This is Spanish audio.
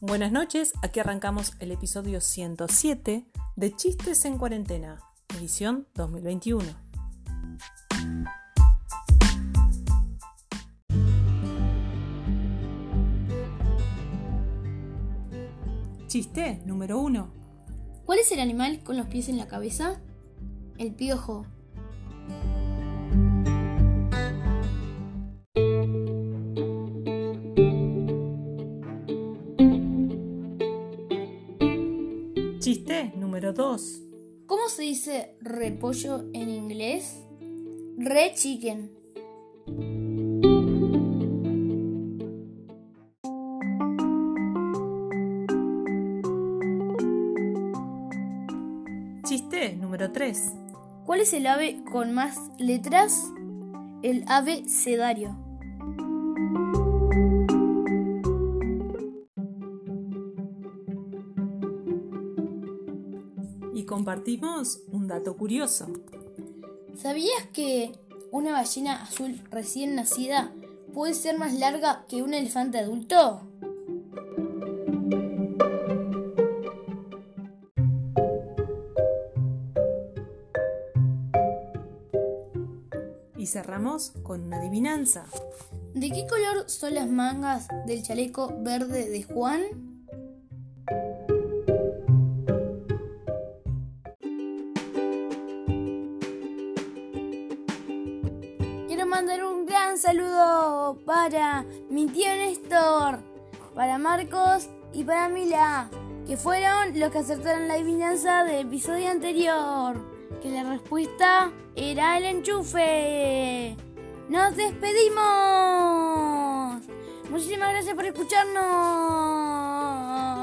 Buenas noches, aquí arrancamos el episodio 107 de Chistes en Cuarentena, edición 2021. Chiste número 1. ¿Cuál es el animal con los pies en la cabeza? El piojo. Chiste número 2. ¿Cómo se dice repollo en inglés? Re chicken. Chiste número 3. ¿Cuál es el ave con más letras? El ave sedario. Y compartimos un dato curioso. ¿Sabías que una ballena azul recién nacida puede ser más larga que un elefante adulto? Y cerramos con una adivinanza. ¿De qué color son las mangas del chaleco verde de Juan? Quiero mandar un gran saludo para mi tío Néstor, para Marcos y para Mila, que fueron los que acertaron la adivinanza del episodio anterior, que la respuesta era el enchufe. ¡Nos despedimos! Muchísimas gracias por escucharnos.